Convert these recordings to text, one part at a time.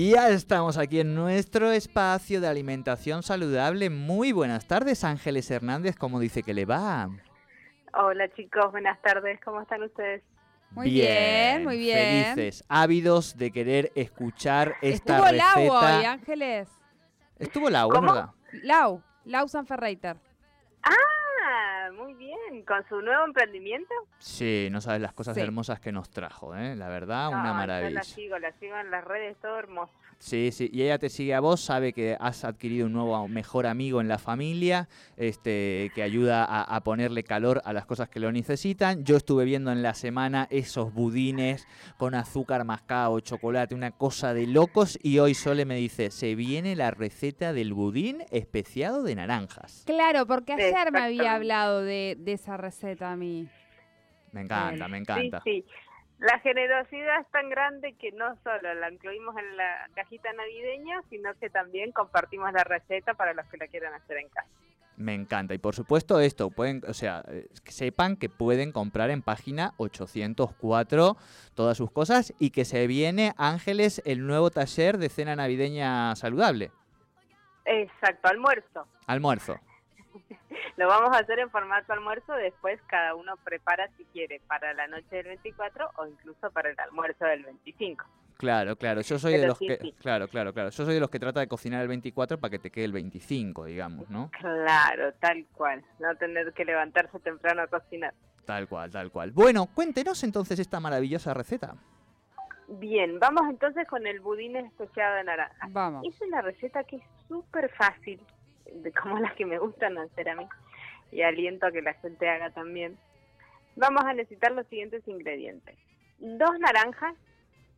Ya estamos aquí en nuestro espacio de alimentación saludable. Muy buenas tardes, Ángeles Hernández. ¿Cómo dice que le va? Hola chicos, buenas tardes. ¿Cómo están ustedes? Muy bien, muy bien. Felices, ávidos de querer escuchar esta Estuvo receta. Lau hoy, Ángeles. Estuvo Lau. ¿verdad? Lau, Lau Sanferreiter. Ah, muy bien. ¿Con su nuevo emprendimiento? Sí, no sabes las cosas Sí. hermosas que nos trajo, ¿eh? La verdad, No, una Yo maravilla. la sigo, la sigo en las redes, todo hermoso. Sí, sí, y ella te sigue a vos, sabe que has adquirido un nuevo mejor amigo en la familia, este, que ayuda a, a ponerle calor a las cosas que lo necesitan. Yo estuve viendo en la semana esos budines con azúcar mascado, chocolate, una cosa de locos, y hoy Sole me dice, se viene la receta del budín especiado de naranjas. Claro, porque ayer me había. Hablado de, de esa receta a mí. Me encanta, me encanta. Sí, sí. La generosidad es tan grande que no solo la incluimos en la cajita navideña, sino que también compartimos la receta para los que la quieran hacer en casa. Me encanta. Y por supuesto esto, pueden, o sea, eh, que sepan que pueden comprar en página 804 todas sus cosas y que se viene, Ángeles, el nuevo taller de cena navideña saludable. Exacto, almuerzo. Almuerzo. Lo vamos a hacer en formato almuerzo, después cada uno prepara si quiere para la noche del 24 o incluso para el almuerzo del 25. Claro, claro. Yo soy de los sí, que, sí. claro, claro, claro. Yo soy de los que trata de cocinar el 24 para que te quede el 25, digamos, ¿no? Claro, tal cual. No tener que levantarse temprano a cocinar. Tal cual, tal cual. Bueno, cuéntenos entonces esta maravillosa receta. Bien, vamos entonces con el budín especiado de naranja. Vamos. Es una receta que es súper fácil, de como las que me gustan hacer a mí, y aliento a que la gente haga también. Vamos a necesitar los siguientes ingredientes. Dos naranjas,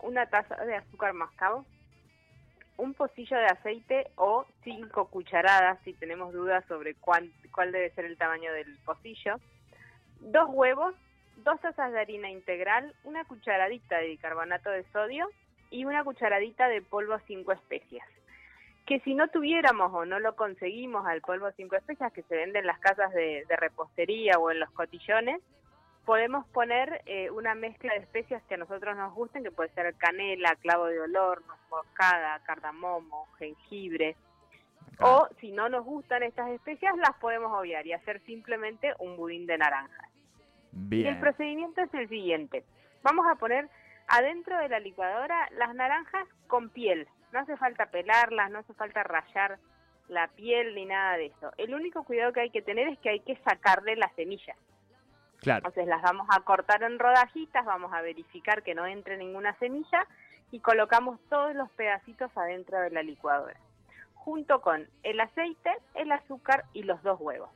una taza de azúcar mascabo, un pocillo de aceite o cinco cucharadas si tenemos dudas sobre cuál, cuál debe ser el tamaño del pocillo, dos huevos, dos tazas de harina integral, una cucharadita de bicarbonato de sodio y una cucharadita de polvo cinco especias. Que si no tuviéramos o no lo conseguimos al polvo cinco especias que se vende en las casas de, de repostería o en los cotillones, podemos poner eh, una mezcla de especias que a nosotros nos gusten, que puede ser canela, clavo de olor, moscada, cardamomo, jengibre. O si no nos gustan estas especias, las podemos obviar y hacer simplemente un budín de naranja. Y el Bien. procedimiento es el siguiente. Vamos a poner adentro de la licuadora las naranjas con piel. No hace falta pelarlas, no hace falta rayar la piel ni nada de eso. El único cuidado que hay que tener es que hay que sacarle las semillas. Claro. Entonces las vamos a cortar en rodajitas, vamos a verificar que no entre ninguna semilla y colocamos todos los pedacitos adentro de la licuadora, junto con el aceite, el azúcar y los dos huevos.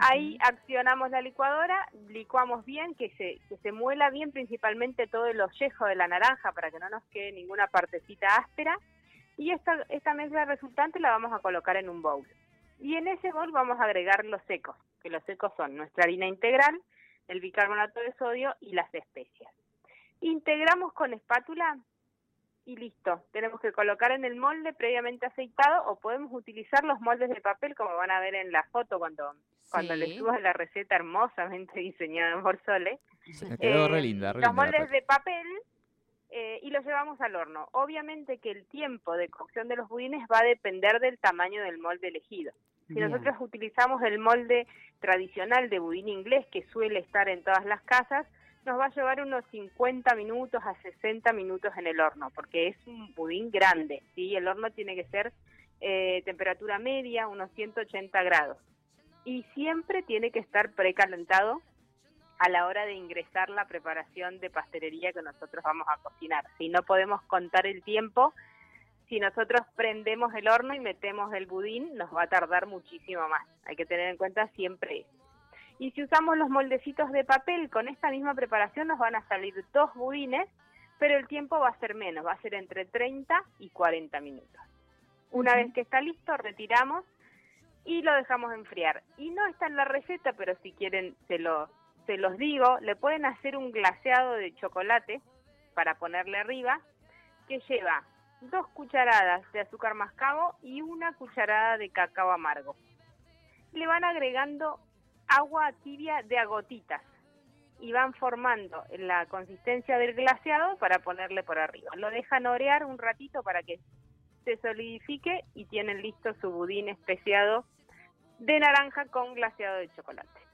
Ahí accionamos la licuadora, licuamos bien, que se, que se muela bien principalmente todo el ollejo de la naranja para que no nos quede ninguna partecita áspera. Y esta, esta mezcla resultante la vamos a colocar en un bowl. Y en ese bowl vamos a agregar los secos, que los secos son nuestra harina integral, el bicarbonato de sodio y las especias. Integramos con espátula y listo. Tenemos que colocar en el molde previamente aceitado o podemos utilizar los moldes de papel como van a ver en la foto cuando, cuando les subo la receta hermosamente diseñada por Sole. Quedó Eh, re linda, re los linda moldes de papel eh, y los llevamos al horno. Obviamente que el tiempo de cocción de los budines va a depender del tamaño del molde elegido. Si Bien. nosotros utilizamos el molde tradicional de budín inglés que suele estar en todas las casas, nos va a llevar unos 50 minutos a 60 minutos en el horno, porque es un budín grande, ¿sí? El horno tiene que ser eh, temperatura media, unos 180 grados. Y siempre tiene que estar precalentado a la hora de ingresar la preparación de pastelería que nosotros vamos a cocinar. Si no podemos contar el tiempo, Si nosotros prendemos el horno y metemos el budín, nos va a tardar muchísimo más. Hay que tener en cuenta siempre eso. Y si usamos los moldecitos de papel, con esta misma preparación nos van a salir dos budines, pero el tiempo va a ser menos, va a ser entre 30 y 40 minutos. Una vez que está listo, retiramos y lo dejamos enfriar. Y no está en la receta, pero si quieren se, lo, se los digo, le pueden hacer un glaseado de chocolate para ponerle arriba, que lleva dos cucharadas de azúcar mascabo y una cucharada de cacao amargo. Le van agregando agua tibia de a gotitas y van formando la consistencia del glaseado para ponerle por arriba. Lo dejan orear un ratito para que se solidifique y tienen listo su budín especiado de naranja con glaseado de chocolate.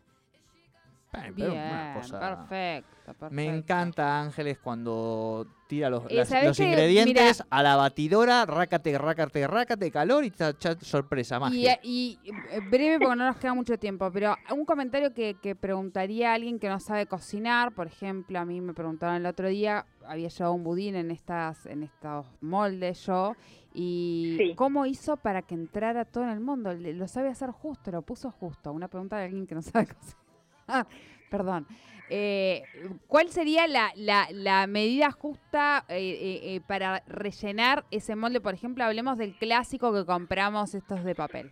Pero Bien, una cosa- perfecto, perfecto. Me encanta Ángeles cuando tira los, Eh, ingredientes a la batidora, rácate, rácate, rácate, calor y sorpresa, Y, magia. y, eh, breve porque no nos queda mucho tiempo, pero un comentario que, que preguntaría a alguien que no sabe cocinar, por ejemplo, a mí me preguntaron el otro día, había llevado un budín en estas en estos moldes yo y Sí. cómo hizo para que entrara todo en el mundo, lo sabe hacer justo, lo puso justo, una pregunta de alguien que no sabe cocinar. Perdón. Eh, ¿Cuál sería la, la- la medida justa eh, eh, eh, para rellenar ese molde? Por ejemplo, hablemos del clásico que compramos estos de papel.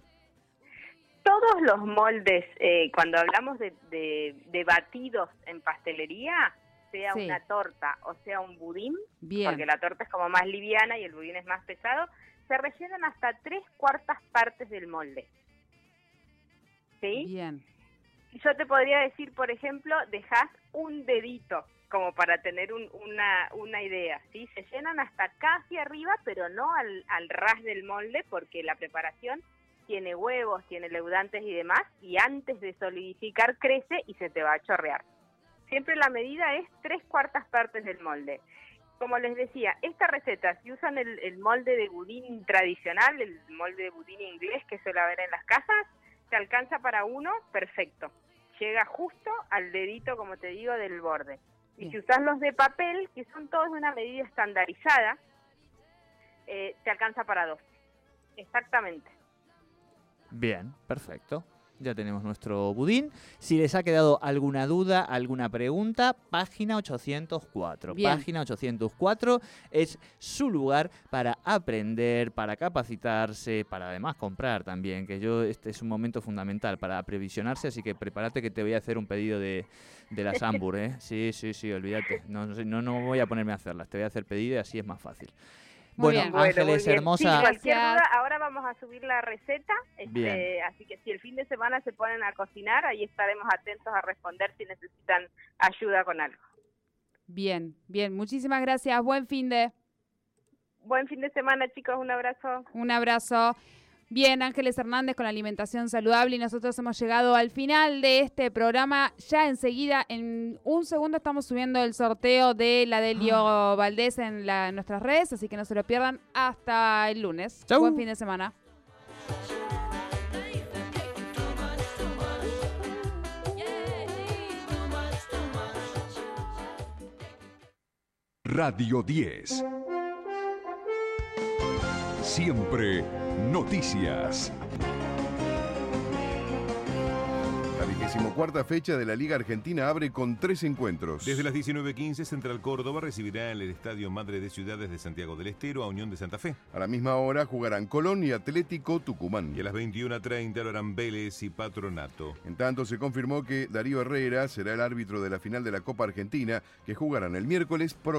Todos los moldes, eh, cuando hablamos de, de- de batidos en pastelería, sea Sí. una torta o sea un budín, Bien. porque la torta es como más liviana y el budín es más pesado, se rellenan hasta tres cuartas partes del molde. ¿Sí? Bien. Yo te podría decir, por ejemplo, dejas un dedito como para tener un- una, una idea, ¿sí? Se llenan hasta casi arriba, pero no al, al ras del molde, porque la preparación tiene huevos, tiene leudantes y demás, y antes de solidificar crece y se te va a chorrear. Siempre la medida es tres cuartas partes del molde. Como les decía, esta receta, si usan el, el molde de budín tradicional, el molde de budín inglés que suele haber en las casas, te alcanza para uno, perfecto. Llega justo al dedito, como te digo, del borde. Y Bien. si usas los de papel, que son todos de una medida estandarizada, eh, te alcanza para dos. Exactamente. Bien, perfecto. Ya tenemos nuestro budín. Si les ha quedado alguna duda, alguna pregunta, página 804. Bien. Página 804 es su lugar para aprender, para capacitarse, para además comprar también, que yo este es un momento fundamental para aprevisionarse, así que prepárate que te voy a hacer un pedido de, de las Ambur, ¿eh? Sí, sí, sí, olvídate. No, no, no voy a ponerme a hacerlas, te voy a hacer pedido y así es más fácil. Muy bueno, bien. Ángeles, hermosa. Sí, cualquier Gracias. duda, ahora vamos a subir la receta, este, así que si el fin de semana se ponen a cocinar, ahí estaremos atentos a responder si necesitan ayuda con algo. Bien, bien. Muchísimas gracias. Buen fin de. Buen fin de semana, chicos, un abrazo. Un abrazo. Bien, Ángeles Hernández con la alimentación saludable y nosotros hemos llegado al final de este programa. Ya enseguida, en un segundo, estamos subiendo el sorteo de la Delio Valdés en, la- en nuestras redes, así que no se lo pierdan hasta el lunes. Chau. Buen fin de semana. Radio 10. Siempre noticias. La vigésimo cuarta fecha de la Liga Argentina abre con tres encuentros. Desde las 19.15, Central Córdoba recibirá en el Estadio Madre de Ciudades de Santiago del Estero a Unión de Santa Fe. A la misma hora jugarán Colón y Atlético Tucumán. Y a las 21.30 lo harán Vélez y Patronato. En tanto, se confirmó que Darío Herrera será el árbitro de la final de la Copa Argentina, que jugarán el miércoles próximo.